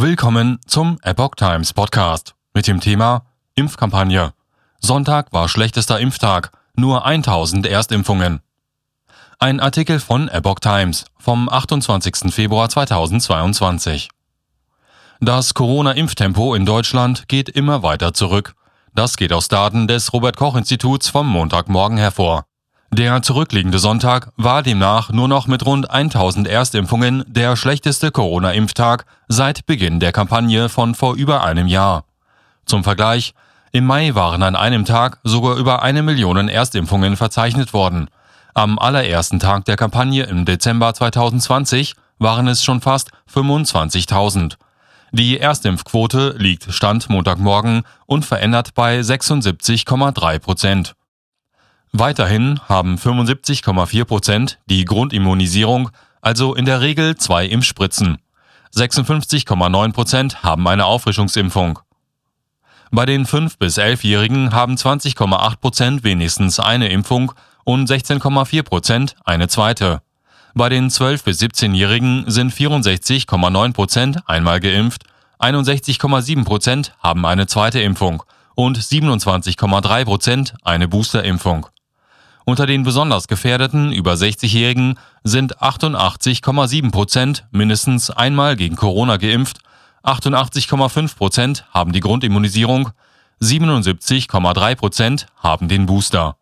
Willkommen zum Epoch Times Podcast mit dem Thema Impfkampagne. Sonntag war schlechtester Impftag, nur 1000 Erstimpfungen. Ein Artikel von Epoch Times vom 28. Februar 2022. Das Corona-Impftempo in Deutschland geht immer weiter zurück. Das geht aus Daten des Robert Koch Instituts vom Montagmorgen hervor. Der zurückliegende Sonntag war demnach nur noch mit rund 1000 Erstimpfungen der schlechteste Corona-Impftag seit Beginn der Kampagne von vor über einem Jahr. Zum Vergleich, im Mai waren an einem Tag sogar über eine Million Erstimpfungen verzeichnet worden. Am allerersten Tag der Kampagne im Dezember 2020 waren es schon fast 25.000. Die Erstimpfquote liegt Stand Montagmorgen unverändert bei 76,3 Prozent. Weiterhin haben 75,4 Prozent die Grundimmunisierung, also in der Regel zwei Impfspritzen. 56,9 Prozent haben eine Auffrischungsimpfung. Bei den 5- bis 11-Jährigen haben 20,8 Prozent wenigstens eine Impfung und 16,4 Prozent eine zweite. Bei den 12- bis 17-Jährigen sind 64,9 Prozent einmal geimpft, 61,7 Prozent haben eine zweite Impfung und 27,3 Prozent eine Boosterimpfung. Unter den besonders gefährdeten über 60-Jährigen sind 88,7 Prozent mindestens einmal gegen Corona geimpft, 88,5 Prozent haben die Grundimmunisierung, 77,3 Prozent haben den Booster.